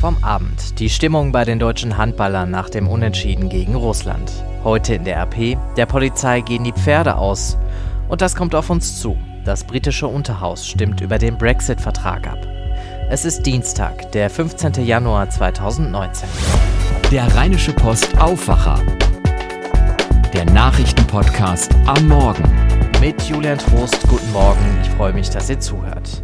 vom Abend. Die Stimmung bei den deutschen Handballern nach dem Unentschieden gegen Russland. Heute in der RP, der Polizei gehen die Pferde aus. Und das kommt auf uns zu. Das britische Unterhaus stimmt über den Brexit-Vertrag ab. Es ist Dienstag, der 15. Januar 2019. Der Rheinische Post Aufwacher. Der Nachrichtenpodcast am Morgen. Mit Julian Trost, guten Morgen. Ich freue mich, dass ihr zuhört.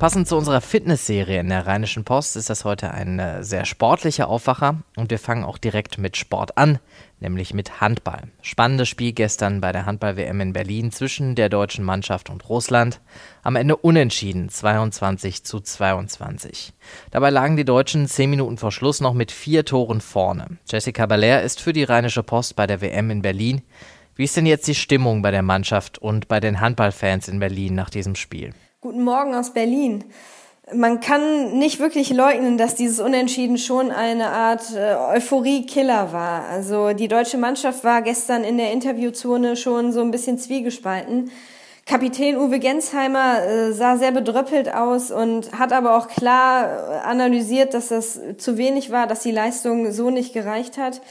Passend zu unserer Fitnessserie in der Rheinischen Post ist das heute ein äh, sehr sportlicher Aufwacher und wir fangen auch direkt mit Sport an, nämlich mit Handball. Spannendes Spiel gestern bei der Handball-WM in Berlin zwischen der deutschen Mannschaft und Russland. Am Ende unentschieden, 22 zu 22. Dabei lagen die Deutschen zehn Minuten vor Schluss noch mit vier Toren vorne. Jessica Baller ist für die Rheinische Post bei der WM in Berlin. Wie ist denn jetzt die Stimmung bei der Mannschaft und bei den Handballfans in Berlin nach diesem Spiel? Guten Morgen aus Berlin. Man kann nicht wirklich leugnen, dass dieses Unentschieden schon eine Art äh, Euphorie-Killer war. Also die deutsche Mannschaft war gestern in der Interviewzone schon so ein bisschen zwiegespalten. Kapitän Uwe Gensheimer äh, sah sehr bedröppelt aus und hat aber auch klar analysiert, dass das zu wenig war, dass die Leistung so nicht gereicht hat.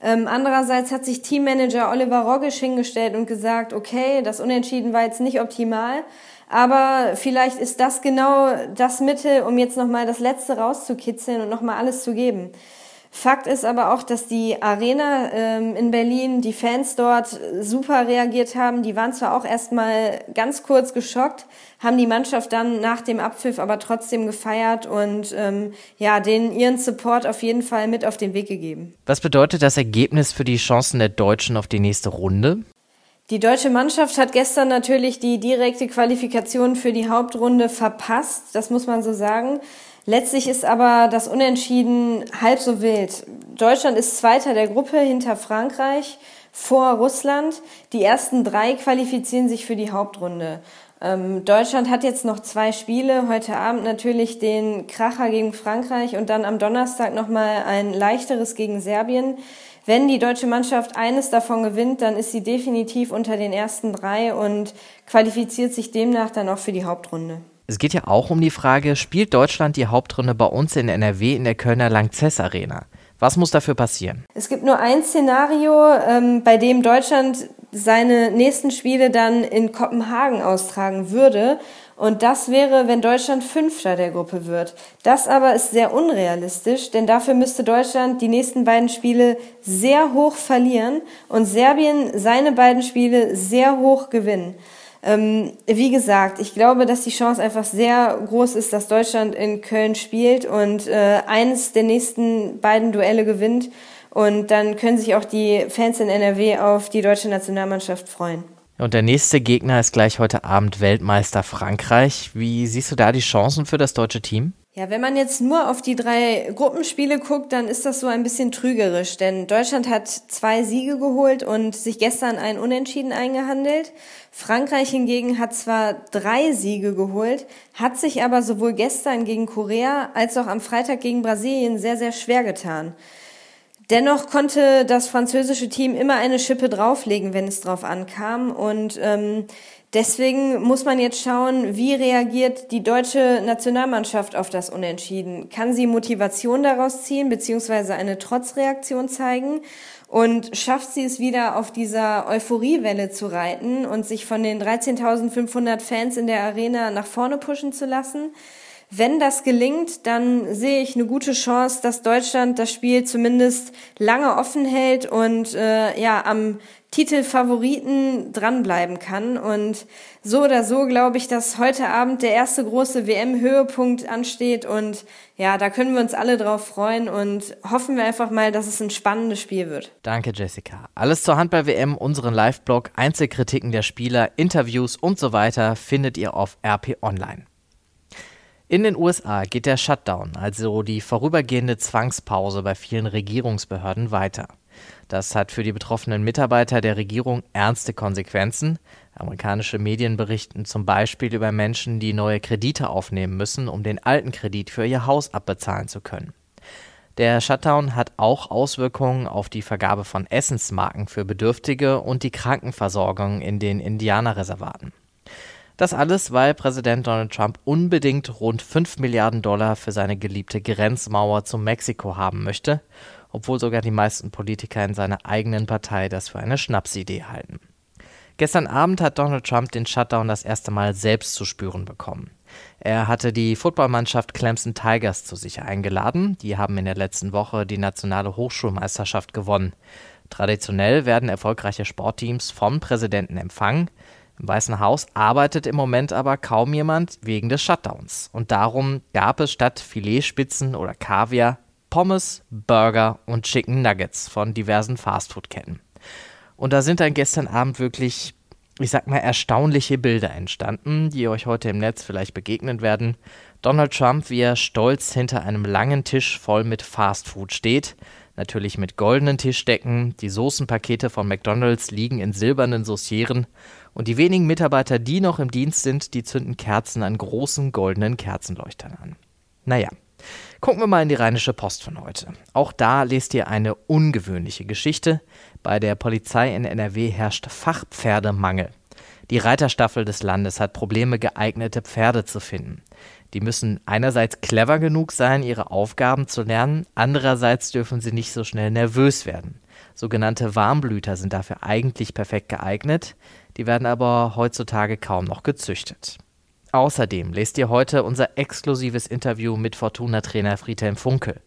Ähm, andererseits hat sich Teammanager Oliver Roggisch hingestellt und gesagt, okay, das Unentschieden war jetzt nicht optimal, aber vielleicht ist das genau das Mittel, um jetzt nochmal das Letzte rauszukitzeln und nochmal alles zu geben. Fakt ist aber auch, dass die Arena ähm, in Berlin, die Fans dort super reagiert haben. Die waren zwar auch erstmal ganz kurz geschockt, haben die Mannschaft dann nach dem Abpfiff aber trotzdem gefeiert und ähm, ja, denen ihren Support auf jeden Fall mit auf den Weg gegeben. Was bedeutet das Ergebnis für die Chancen der Deutschen auf die nächste Runde? Die deutsche Mannschaft hat gestern natürlich die direkte Qualifikation für die Hauptrunde verpasst, das muss man so sagen. Letztlich ist aber das Unentschieden halb so wild. Deutschland ist Zweiter der Gruppe hinter Frankreich vor Russland. Die ersten drei qualifizieren sich für die Hauptrunde. Ähm, Deutschland hat jetzt noch zwei Spiele. Heute Abend natürlich den Kracher gegen Frankreich und dann am Donnerstag nochmal ein leichteres gegen Serbien. Wenn die deutsche Mannschaft eines davon gewinnt, dann ist sie definitiv unter den ersten drei und qualifiziert sich demnach dann auch für die Hauptrunde. Es geht ja auch um die Frage, spielt Deutschland die Hauptrunde bei uns in NRW in der Kölner Langzess Arena? Was muss dafür passieren? Es gibt nur ein Szenario, ähm, bei dem Deutschland seine nächsten Spiele dann in Kopenhagen austragen würde. Und das wäre, wenn Deutschland Fünfter der Gruppe wird. Das aber ist sehr unrealistisch, denn dafür müsste Deutschland die nächsten beiden Spiele sehr hoch verlieren und Serbien seine beiden Spiele sehr hoch gewinnen. Ähm, wie gesagt, ich glaube, dass die Chance einfach sehr groß ist, dass Deutschland in Köln spielt und äh, eines der nächsten beiden Duelle gewinnt. Und dann können sich auch die Fans in NRW auf die deutsche Nationalmannschaft freuen. Und der nächste Gegner ist gleich heute Abend Weltmeister Frankreich. Wie siehst du da die Chancen für das deutsche Team? Ja, wenn man jetzt nur auf die drei Gruppenspiele guckt, dann ist das so ein bisschen trügerisch, denn Deutschland hat zwei Siege geholt und sich gestern ein Unentschieden eingehandelt. Frankreich hingegen hat zwar drei Siege geholt, hat sich aber sowohl gestern gegen Korea als auch am Freitag gegen Brasilien sehr, sehr schwer getan. Dennoch konnte das französische Team immer eine Schippe drauflegen, wenn es drauf ankam. Und ähm, deswegen muss man jetzt schauen, wie reagiert die deutsche Nationalmannschaft auf das Unentschieden? Kann sie Motivation daraus ziehen, beziehungsweise eine Trotzreaktion zeigen? Und schafft sie es wieder auf dieser Euphoriewelle zu reiten und sich von den 13.500 Fans in der Arena nach vorne pushen zu lassen? Wenn das gelingt, dann sehe ich eine gute Chance, dass Deutschland das Spiel zumindest lange offen hält und äh, ja am Titelfavoriten dranbleiben kann. Und so oder so glaube ich, dass heute Abend der erste große WM-Höhepunkt ansteht. Und ja, da können wir uns alle drauf freuen und hoffen wir einfach mal, dass es ein spannendes Spiel wird. Danke, Jessica. Alles zur Handball-WM, unseren Live-Blog, Einzelkritiken der Spieler, Interviews und so weiter findet ihr auf RP Online. In den USA geht der Shutdown, also die vorübergehende Zwangspause bei vielen Regierungsbehörden weiter. Das hat für die betroffenen Mitarbeiter der Regierung ernste Konsequenzen. Amerikanische Medien berichten zum Beispiel über Menschen, die neue Kredite aufnehmen müssen, um den alten Kredit für ihr Haus abbezahlen zu können. Der Shutdown hat auch Auswirkungen auf die Vergabe von Essensmarken für Bedürftige und die Krankenversorgung in den Indianerreservaten. Das alles, weil Präsident Donald Trump unbedingt rund 5 Milliarden Dollar für seine geliebte Grenzmauer zu Mexiko haben möchte, obwohl sogar die meisten Politiker in seiner eigenen Partei das für eine Schnapsidee halten. Gestern Abend hat Donald Trump den Shutdown das erste Mal selbst zu spüren bekommen. Er hatte die Footballmannschaft Clemson Tigers zu sich eingeladen. Die haben in der letzten Woche die nationale Hochschulmeisterschaft gewonnen. Traditionell werden erfolgreiche Sportteams vom Präsidenten empfangen. Im Weißen Haus arbeitet im Moment aber kaum jemand wegen des Shutdowns. Und darum gab es statt Filetspitzen oder Kaviar Pommes, Burger und Chicken Nuggets von diversen Fastfood-Ketten. Und da sind dann gestern Abend wirklich, ich sag mal, erstaunliche Bilder entstanden, die euch heute im Netz vielleicht begegnen werden. Donald Trump, wie er stolz hinter einem langen Tisch voll mit Fastfood steht, natürlich mit goldenen Tischdecken, die Soßenpakete von McDonald's liegen in silbernen Saucieren und die wenigen Mitarbeiter, die noch im Dienst sind, die zünden Kerzen an großen goldenen Kerzenleuchtern an. Naja, gucken wir mal in die Rheinische Post von heute. Auch da lest ihr eine ungewöhnliche Geschichte. Bei der Polizei in NRW herrscht Fachpferdemangel. Die Reiterstaffel des Landes hat Probleme, geeignete Pferde zu finden. Die müssen einerseits clever genug sein, ihre Aufgaben zu lernen, andererseits dürfen sie nicht so schnell nervös werden. Sogenannte Warmblüter sind dafür eigentlich perfekt geeignet, die werden aber heutzutage kaum noch gezüchtet. Außerdem lest ihr heute unser exklusives Interview mit Fortuna-Trainer Friedhelm Funkel.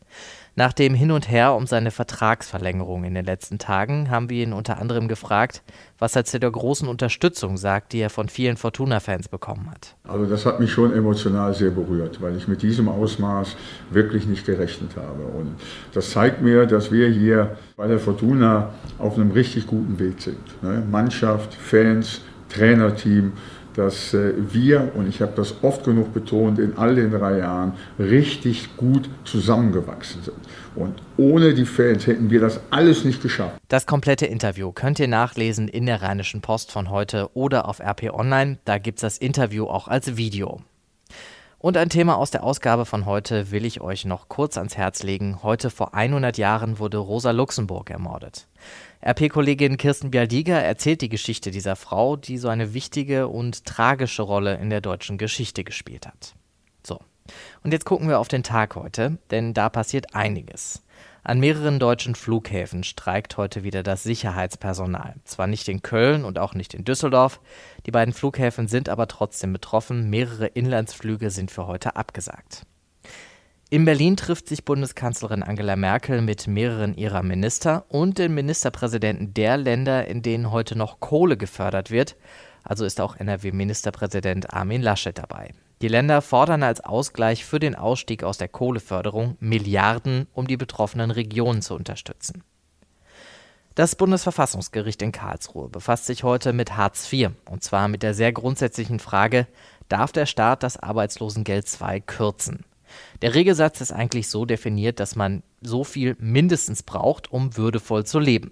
Nach dem Hin und Her um seine Vertragsverlängerung in den letzten Tagen haben wir ihn unter anderem gefragt, was er zu der großen Unterstützung sagt, die er von vielen Fortuna-Fans bekommen hat. Also das hat mich schon emotional sehr berührt, weil ich mit diesem Ausmaß wirklich nicht gerechnet habe. Und das zeigt mir, dass wir hier bei der Fortuna auf einem richtig guten Weg sind. Ne? Mannschaft, Fans, Trainerteam dass äh, wir, und ich habe das oft genug betont, in all den drei Jahren richtig gut zusammengewachsen sind. Und ohne die Fans hätten wir das alles nicht geschafft. Das komplette Interview könnt ihr nachlesen in der Rheinischen Post von heute oder auf RP Online. Da gibt es das Interview auch als Video. Und ein Thema aus der Ausgabe von heute will ich euch noch kurz ans Herz legen. Heute vor 100 Jahren wurde Rosa Luxemburg ermordet. RP-Kollegin Kirsten Bialdiger erzählt die Geschichte dieser Frau, die so eine wichtige und tragische Rolle in der deutschen Geschichte gespielt hat. So, und jetzt gucken wir auf den Tag heute, denn da passiert einiges. An mehreren deutschen Flughäfen streikt heute wieder das Sicherheitspersonal. Zwar nicht in Köln und auch nicht in Düsseldorf, die beiden Flughäfen sind aber trotzdem betroffen. Mehrere Inlandsflüge sind für heute abgesagt. In Berlin trifft sich Bundeskanzlerin Angela Merkel mit mehreren ihrer Minister und den Ministerpräsidenten der Länder, in denen heute noch Kohle gefördert wird. Also ist auch NRW-Ministerpräsident Armin Laschet dabei. Die Länder fordern als Ausgleich für den Ausstieg aus der Kohleförderung Milliarden, um die betroffenen Regionen zu unterstützen. Das Bundesverfassungsgericht in Karlsruhe befasst sich heute mit Hartz IV, und zwar mit der sehr grundsätzlichen Frage, darf der Staat das Arbeitslosengeld II kürzen? Der Regelsatz ist eigentlich so definiert, dass man so viel mindestens braucht, um würdevoll zu leben.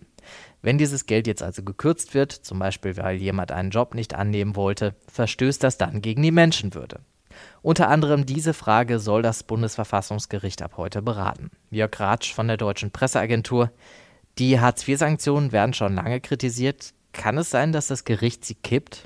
Wenn dieses Geld jetzt also gekürzt wird, zum Beispiel weil jemand einen Job nicht annehmen wollte, verstößt das dann gegen die Menschenwürde. Unter anderem diese Frage soll das Bundesverfassungsgericht ab heute beraten. Jörg Ratsch von der Deutschen Presseagentur. Die Hartz-IV-Sanktionen werden schon lange kritisiert. Kann es sein, dass das Gericht sie kippt?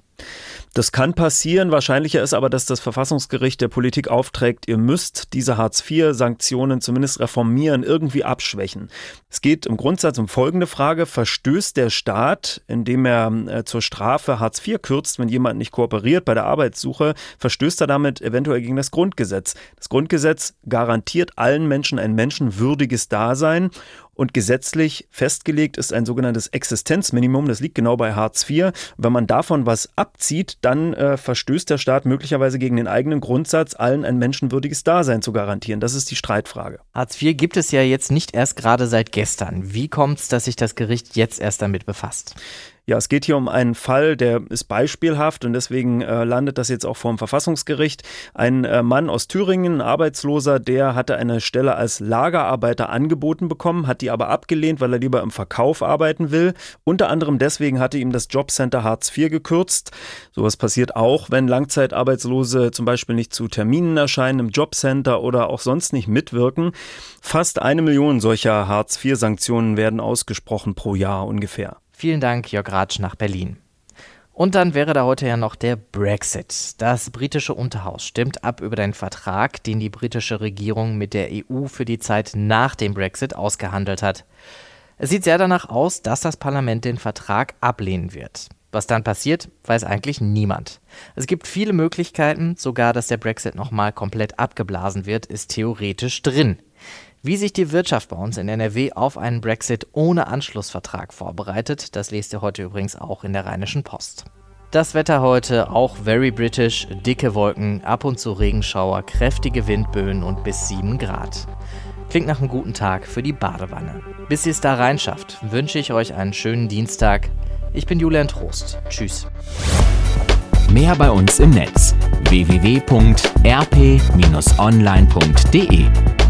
Das kann passieren. Wahrscheinlicher ist aber, dass das Verfassungsgericht der Politik aufträgt, ihr müsst diese Hartz-IV-Sanktionen zumindest reformieren, irgendwie abschwächen. Es geht im Grundsatz um folgende Frage. Verstößt der Staat, indem er äh, zur Strafe Hartz IV kürzt, wenn jemand nicht kooperiert bei der Arbeitssuche, verstößt er damit eventuell gegen das Grundgesetz. Das Grundgesetz garantiert allen Menschen ein menschenwürdiges Dasein und gesetzlich festgelegt ist ein sogenanntes Existenzminimum. Das liegt genau bei Hartz IV. Wenn man davon was abzieht, dann äh, verstößt der Staat möglicherweise gegen den eigenen Grundsatz, allen ein menschenwürdiges Dasein zu garantieren. Das ist die Streitfrage. Hartz IV gibt es ja jetzt nicht erst gerade seit gestern. Wie kommt es, dass sich das Gericht jetzt erst damit befasst? Ja, es geht hier um einen Fall, der ist beispielhaft und deswegen äh, landet das jetzt auch vor dem Verfassungsgericht. Ein äh, Mann aus Thüringen, ein Arbeitsloser, der hatte eine Stelle als Lagerarbeiter angeboten bekommen, hat die aber abgelehnt, weil er lieber im Verkauf arbeiten will. Unter anderem deswegen hatte ihm das Jobcenter Hartz IV gekürzt. Sowas passiert auch, wenn Langzeitarbeitslose zum Beispiel nicht zu Terminen erscheinen im Jobcenter oder auch sonst nicht mitwirken. Fast eine Million solcher Hartz IV-Sanktionen werden ausgesprochen pro Jahr ungefähr. Vielen Dank, Jörg Ratsch nach Berlin. Und dann wäre da heute ja noch der Brexit. Das britische Unterhaus stimmt ab über den Vertrag, den die britische Regierung mit der EU für die Zeit nach dem Brexit ausgehandelt hat. Es sieht sehr danach aus, dass das Parlament den Vertrag ablehnen wird. Was dann passiert, weiß eigentlich niemand. Es gibt viele Möglichkeiten, sogar dass der Brexit nochmal komplett abgeblasen wird, ist theoretisch drin. Wie sich die Wirtschaft bei uns in NRW auf einen Brexit ohne Anschlussvertrag vorbereitet, das lest ihr heute übrigens auch in der Rheinischen Post. Das Wetter heute auch very British, dicke Wolken, ab und zu Regenschauer, kräftige Windböen und bis 7 Grad. Klingt nach einem guten Tag für die Badewanne. Bis ihr es da reinschafft, wünsche ich euch einen schönen Dienstag. Ich bin Julian Trost. Tschüss. Mehr bei uns im Netz www.rp-online.de